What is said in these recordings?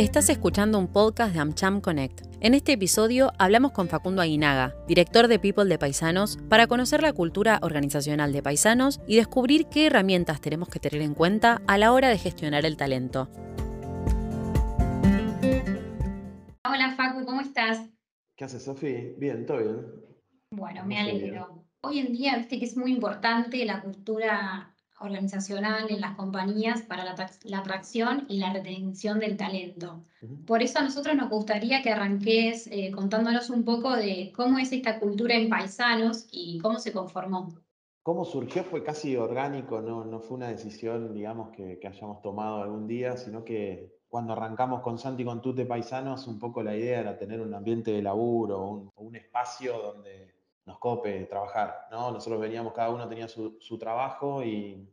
Estás escuchando un podcast de AmCham Connect. En este episodio hablamos con Facundo Aguinaga, director de People de Paisanos, para conocer la cultura organizacional de Paisanos y descubrir qué herramientas tenemos que tener en cuenta a la hora de gestionar el talento. Hola Facu, ¿cómo estás? ¿Qué haces, Sofi? Bien, todo bien. Bueno, me alegro. Hoy en día, viste que es muy importante la cultura organizacional en las compañías para la, atracción y la retención del talento. Por eso a nosotros nos gustaría que arranques eh, contándonos un poco de cómo es esta cultura en Paisanos y cómo se conformó. Cómo surgió fue casi orgánico, no, no fue una decisión, digamos, que, que, hayamos tomado algún día, sino que cuando arrancamos con Santi con Tute Paisanos, un poco la idea era tener un ambiente de laburo, un, un espacio donde nos cope trabajar, ¿no? Nosotros veníamos, cada uno tenía su, su trabajo y,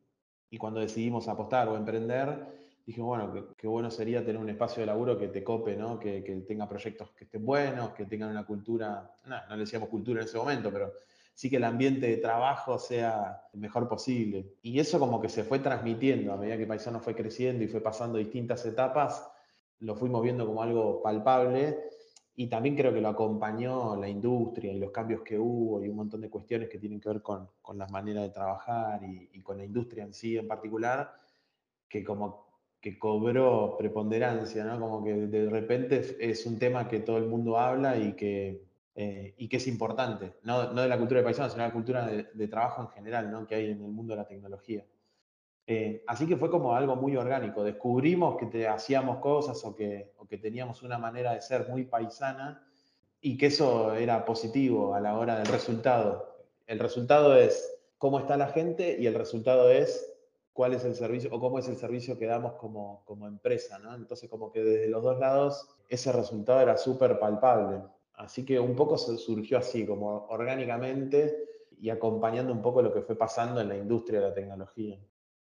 y, cuando decidimos apostar o emprender, dije, bueno, qué bueno sería tener un espacio de laburo que te cope, ¿no? Que, que, tenga proyectos que estén buenos, que tengan una cultura, no, no le decíamos cultura en ese momento, pero sí que el ambiente de trabajo sea el mejor posible. Y eso como que se fue transmitiendo a medida que Paisano fue creciendo y fue pasando distintas etapas, lo fuimos viendo como algo palpable y también creo que lo acompañó la industria y los cambios que hubo y un montón de cuestiones que tienen que ver con, con las maneras de trabajar y, y, con la industria en sí en particular, que como que cobró preponderancia, ¿no? Como que de repente es un tema que todo el mundo habla y que, eh, y que es importante, no, no, de la cultura de paisanos, sino de la cultura de, de, trabajo en general, ¿no? Que hay en el mundo de la tecnología. Eh, así que fue como algo muy orgánico. Descubrimos que te, hacíamos cosas o que, teníamos una manera de ser muy paisana y que eso era positivo a la hora del resultado. El resultado es cómo está la gente y el resultado es cuál es el servicio o cómo es el servicio que damos como, como empresa. ¿no? Entonces como que desde los dos lados ese resultado era súper palpable. Así que un poco surgió así, como orgánicamente y acompañando un poco lo que fue pasando en la industria de la tecnología.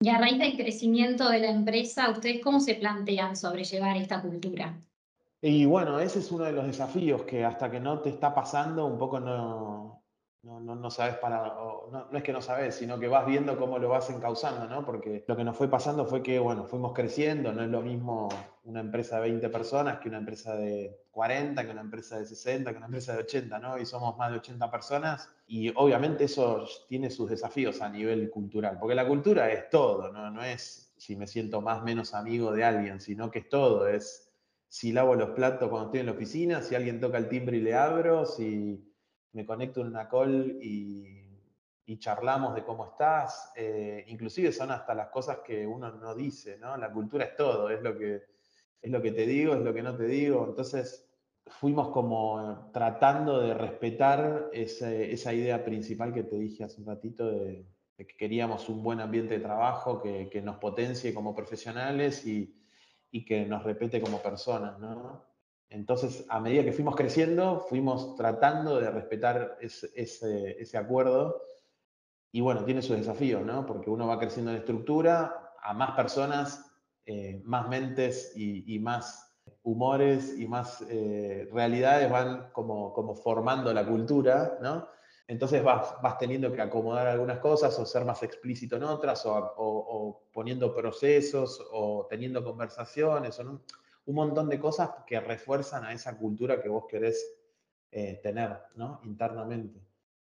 Y a raíz del crecimiento de la empresa, ¿ustedes cómo se plantean sobrellevar esta cultura? Y bueno, ese es uno de los desafíos que hasta que no te está pasando, un poco no, no, no, no sabes para, no, no, es que no sabes, sino que vas viendo cómo lo vas encauzando, ¿no? Porque lo que nos fue pasando fue que, bueno, fuimos creciendo, no es lo mismo una empresa de 20 personas que una empresa de 40, que una empresa de 60, que una empresa de 80, ¿no? Y somos más de 80 personas y obviamente eso tiene sus desafíos a nivel cultural, porque la cultura es todo, ¿no? No es si me siento más menos amigo de alguien, sino que es todo, es si lavo los platos cuando estoy en la oficina, si alguien toca el timbre y le abro, si me conecto en una call y, y charlamos de cómo estás. Eh, inclusive son hasta las cosas que uno no dice, ¿no? La cultura es todo, es lo que, es lo que te digo, es lo que no te digo. Entonces fuimos como tratando de respetar ese, esa idea principal que te dije hace un ratito de, que queríamos un buen ambiente de trabajo que, que nos potencie como profesionales y, y que nos repete como personas, ¿no? Entonces, a medida que fuimos creciendo, fuimos tratando de respetar ese, ese, ese, acuerdo. Y bueno, tiene sus desafíos, ¿no? Porque uno va creciendo en estructura, a más personas, eh, más mentes y, más humores y más eh, realidades van como, como formando la cultura, ¿no? Entonces vas, vas, teniendo que acomodar algunas cosas o ser más explícito en otras o, poniendo procesos o teniendo conversaciones un montón de cosas que refuerzan a esa cultura que vos querés eh, tener ¿no? internamente.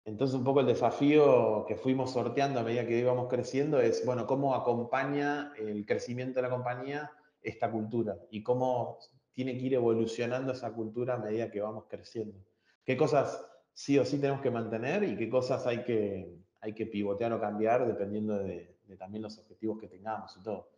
Entonces un poco el desafío que fuimos sorteando a medida que íbamos creciendo es, bueno, cómo acompaña el crecimiento de la compañía esta cultura y cómo tiene que ir evolucionando esa cultura a medida que vamos creciendo. ¿Qué cosas sí o sí tenemos que mantener y qué cosas hay que, hay que pivotear o cambiar dependiendo de, de también los objetivos que tengamos y todo?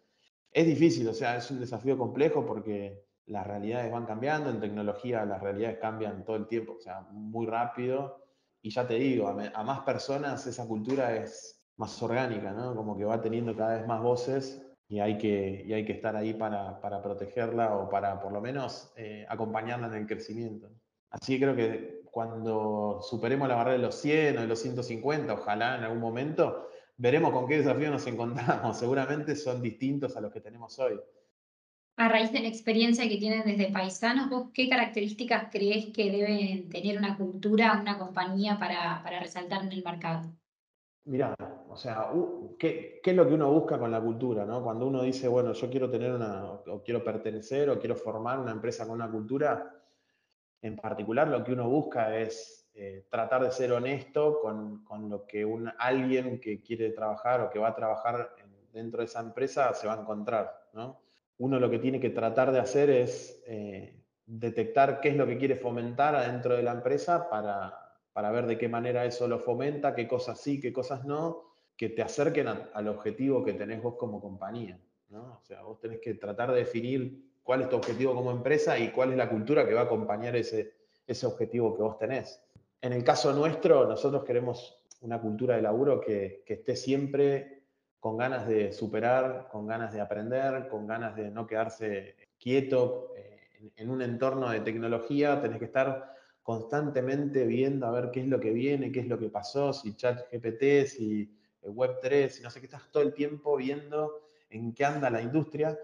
Es difícil, o sea, es un desafío complejo porque las realidades van cambiando, en tecnología las realidades cambian todo el tiempo, o sea, muy rápido. Y ya te digo, a, más personas esa cultura es más orgánica, ¿no? Como que va teniendo cada vez más voces y hay que, y hay que estar ahí para, para protegerla o para por lo menos eh, acompañarla en el crecimiento. Así que creo que cuando superemos la barrera de los 100 o de los 150, ojalá en algún momento, veremos con qué desafío nos encontramos. Seguramente son distintos a los que tenemos hoy. A raíz de la experiencia que tienen desde Paisanos, ¿vos qué características crees que debe tener una cultura, una compañía para, para resaltar en el mercado? Mira, o o sea, ¿qué, ¿qué, es lo que uno busca con la cultura? ¿no? Cuando uno dice, bueno, yo quiero tener una, o quiero pertenecer, o quiero formar una empresa con una cultura, en particular lo que uno busca es eh, tratar de ser honesto con, con lo que un, alguien que quiere trabajar o que va a trabajar dentro de esa empresa se va a encontrar. ¿no? Uno lo que tiene que tratar de hacer es eh, detectar qué es lo que quiere fomentar adentro de la empresa para, para ver de qué manera eso lo fomenta, qué cosas sí, qué cosas no, que te acerquen al objetivo que tenés vos como compañía. ¿no? O sea, vos tenés que tratar de definir cuál es tu objetivo como empresa y cuál es la cultura que va a acompañar ese, ese objetivo que vos tenés. En el caso nuestro, nosotros queremos una cultura de laburo que, que esté siempre con ganas de superar, con ganas de aprender, con ganas de no quedarse quieto. Eh, en, un entorno de tecnología tenés que estar constantemente viendo a ver qué es lo que viene, qué es lo que pasó, si chat GPT, si Web3, si no sé qué, estás todo el tiempo viendo en qué anda la industria.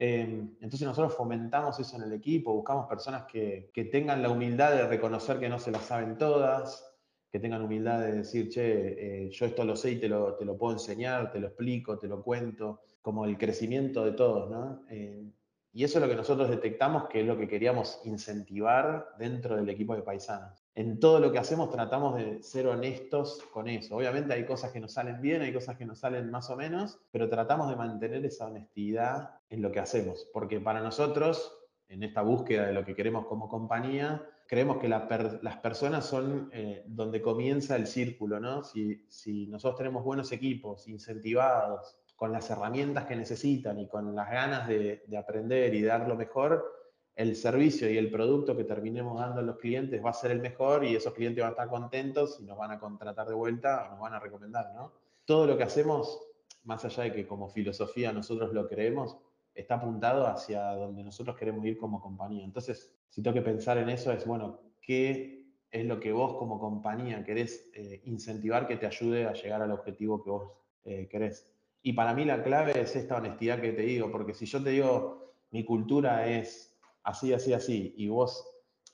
Em, entonces nosotros fomentamos eso en el equipo, buscamos personas que, que, tengan la humildad de reconocer que no se las saben todas, que tengan humildad de decir, che, eh, yo esto lo sé y te lo, te lo, puedo enseñar, te lo explico, te lo cuento, como el crecimiento de todos, ¿no? Eh, y eso es lo que nosotros detectamos que es lo que queríamos incentivar dentro del equipo de paisanos. En todo lo que hacemos tratamos de ser honestos con eso. Obviamente hay cosas que nos salen bien, hay cosas que nos salen más o menos, pero tratamos de mantener esa honestidad en lo que hacemos, porque para nosotros, en esta búsqueda de lo que queremos como compañía, creemos que las personas son eh, donde comienza el círculo, ¿no? Si, si, nosotros tenemos buenos equipos, incentivados, con las herramientas que necesitan y con las ganas de, de, aprender y dar lo mejor, el servicio y el producto que terminemos dando a los clientes va a ser el mejor y esos clientes van a estar contentos y nos van a contratar de vuelta o nos van a recomendar, ¿no? Todo lo que hacemos, más allá de que como filosofía nosotros lo creemos, está apuntado hacia donde nosotros queremos ir como compañía. Entonces, si tengo que pensar en eso, es, bueno, ¿qué es lo que vos como compañía querés eh, incentivar que te ayude a llegar al objetivo que vos eh, querés? Y para mí la clave es esta honestidad que te digo, porque si yo te digo, mi cultura es así, así, así, y vos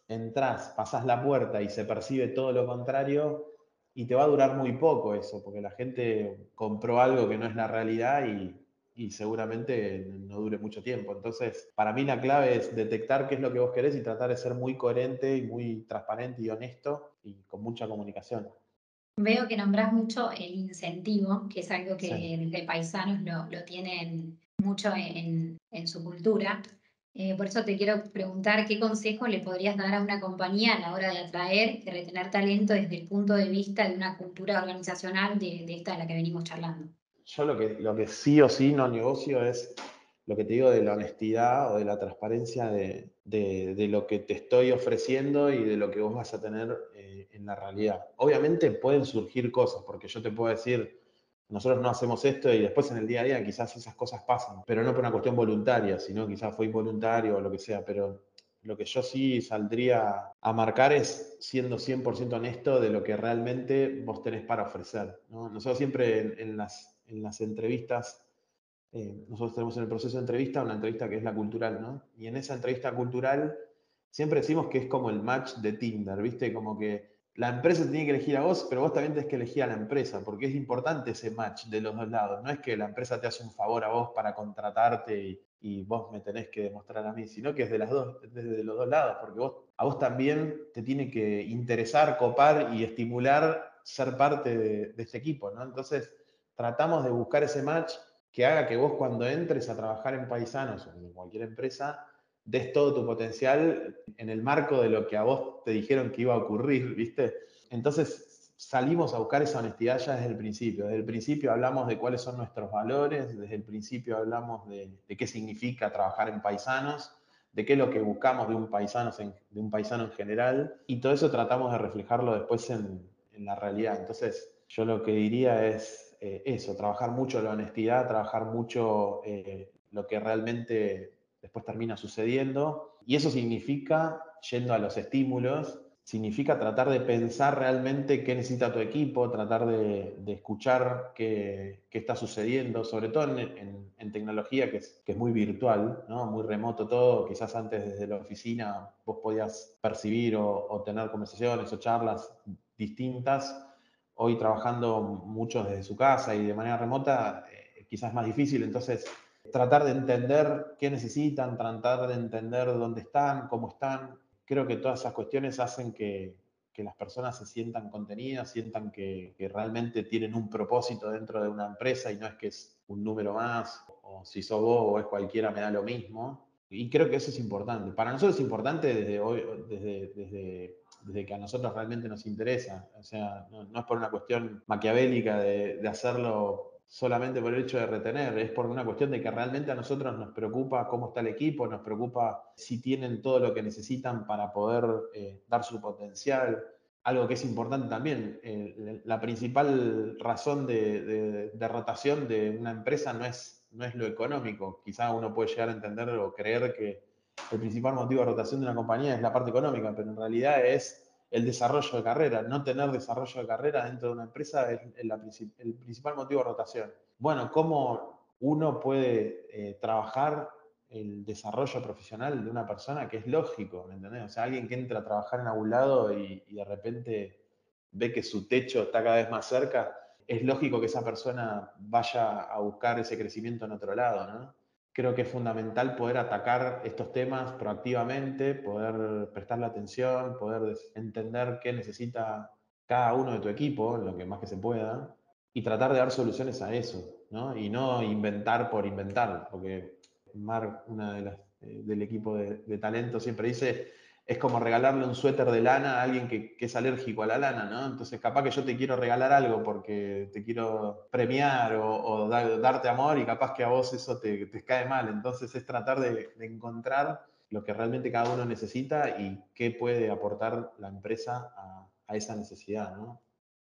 entrás, pasás la puerta y se percibe todo lo contrario, y te va a durar muy poco eso, porque la gente compró algo que no es la realidad y y seguramente no dure mucho tiempo. Entonces, para mí la clave es detectar qué es lo que vos querés y tratar de ser muy coherente y muy transparente y honesto y con mucha comunicación. Veo que nombrás mucho el incentivo, que es algo que desde paisanos lo, lo tienen mucho en, en su cultura. Eh, por eso te quiero preguntar qué consejo le podrías dar a una compañía a la hora de atraer y retener talento desde el punto de vista de una cultura organizacional de, de esta de la que venimos charlando yo lo que, lo que sí o sí no negocio es lo que te digo de la honestidad o de la transparencia de, de, lo que te estoy ofreciendo y de lo que vos vas a tener eh, en la realidad. Obviamente pueden surgir cosas, porque yo te puedo decir, nosotros no hacemos esto y después en el día a día quizás esas cosas pasan, pero no por una cuestión voluntaria, sino quizás fue involuntario o lo que sea, pero lo que yo sí saldría a marcar es siendo 100% honesto de lo que realmente vos tenés para ofrecer. Nosotros siempre en las en las entrevistas, eh, nosotros tenemos en el proceso de entrevista una entrevista que es la cultural, ¿no? Y en esa entrevista cultural siempre decimos que es como el match de Tinder, ¿viste? Como que la empresa tiene que elegir a vos, pero vos también tenés que elegir a la empresa, porque es importante ese match de los dos lados. No es que la empresa te hace un favor a vos para contratarte y, y vos me tenés que demostrar a mí, sino que es de las dos, desde los dos lados, porque vos, a vos también te tiene que interesar, copar y estimular ser parte de, de este equipo, ¿no? Entonces, tratamos de buscar ese match que haga que vos cuando entres a trabajar en Paisanos o en cualquier empresa, des todo tu potencial en el marco de lo que a vos te dijeron que iba a ocurrir, ¿viste? Entonces salimos a buscar esa honestidad ya desde el principio. Desde el principio hablamos de cuáles son nuestros valores, desde el principio hablamos de, qué significa trabajar en Paisanos, de qué es lo que buscamos de un, paisano en, de un paisano en general, y todo eso tratamos de reflejarlo después en, en la realidad. Entonces, yo lo que diría es eh, eso, trabajar mucho la honestidad, trabajar mucho eh, lo que realmente después termina sucediendo. Y eso significa, yendo a los estímulos, significa tratar de pensar realmente qué necesita tu equipo, tratar de, escuchar qué, qué, está sucediendo, sobre todo en, en, tecnología que es, que es, muy virtual, ¿no? muy remoto todo. Quizás antes desde la oficina vos podías percibir o, o tener conversaciones o charlas distintas hoy trabajando muchos desde su casa y de manera remota, eh, quizás es más difícil. Entonces, tratar de entender qué necesitan, tratar de entender dónde están, cómo están. Creo que todas esas cuestiones hacen que, las personas se sientan contenidas, sientan que, realmente tienen un propósito dentro de una empresa y no es que es un número más, o si sos vos o es cualquiera, me da lo mismo. Y creo que eso es importante. Para nosotros es importante desde hoy, desde, desde, desde que a nosotros realmente nos interesa. O sea, no, es por una cuestión maquiavélica de, hacerlo solamente por el hecho de retener, es por una cuestión de que realmente a nosotros nos preocupa cómo está el equipo, nos preocupa si tienen todo lo que necesitan para poder eh, dar su potencial. Algo que es importante también, eh, la principal razón de, rotación de una empresa no es, no es lo económico. Quizá uno puede llegar a entender o creer que el principal motivo de rotación de una compañía es la parte económica, pero en realidad es el desarrollo de carrera. No tener desarrollo de carrera dentro de una empresa es el, principal motivo de rotación. Bueno, ¿cómo uno puede eh, trabajar el desarrollo profesional de una persona? Que es lógico, ¿me entendés? O sea, alguien que entra a trabajar en algún lado y, y de repente ve que su techo está cada vez más cerca, es lógico que esa persona vaya a buscar ese crecimiento en otro lado, ¿no? creo que es fundamental poder atacar estos temas proactivamente, poder prestarle atención, poder entender qué necesita cada uno de tu equipo, lo que más que se pueda, y tratar de dar soluciones a eso, ¿no? Y no inventar por inventar, porque Mar, una de las eh, del equipo de, de talento, siempre dice, es como regalarle un suéter de lana a alguien que, es alérgico a la lana, ¿no? Entonces, capaz que yo te quiero regalar algo porque te quiero premiar o, darte amor y capaz que a vos eso te, cae mal. Entonces, es tratar de, encontrar lo que realmente cada uno necesita y qué puede aportar la empresa a, esa necesidad, ¿no?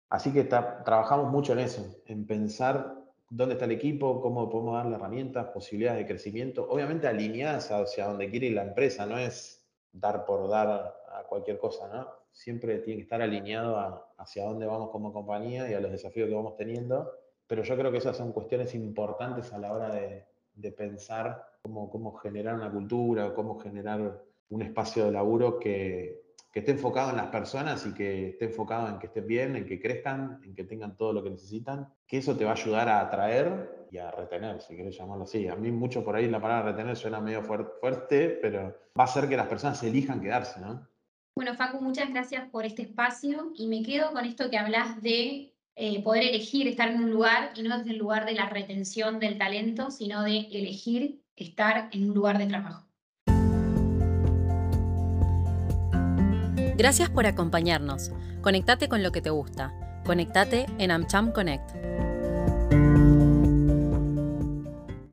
Así que trabajamos mucho en eso, en pensar dónde está el equipo, cómo podemos darle herramientas, posibilidades de crecimiento, obviamente alineadas hacia donde quiere ir la empresa, no es dar por dar a cualquier cosa, ¿no? Siempre tiene que estar alineado hacia dónde vamos como compañía y a los desafíos que vamos teniendo, pero yo creo que esas son cuestiones importantes a la hora de, pensar cómo, generar una cultura cómo generar un espacio de laburo que, que esté enfocado en las personas y que esté enfocado en que estén bien, en que crezcan, en que tengan todo lo que necesitan, que eso te va a ayudar a atraer y a retener, si querés llamarlo así. A mí mucho por ahí la palabra retener suena medio fuerte, pero va a hacer que las personas elijan quedarse, ¿no? Bueno, Facu, muchas gracias por este espacio y me quedo con esto que hablas de eh, poder elegir estar en un lugar y no desde el lugar de la retención del talento, sino de elegir estar en un lugar de trabajo. Gracias por acompañarnos. Conectate con lo que te gusta. Conectate en AmCham Connect.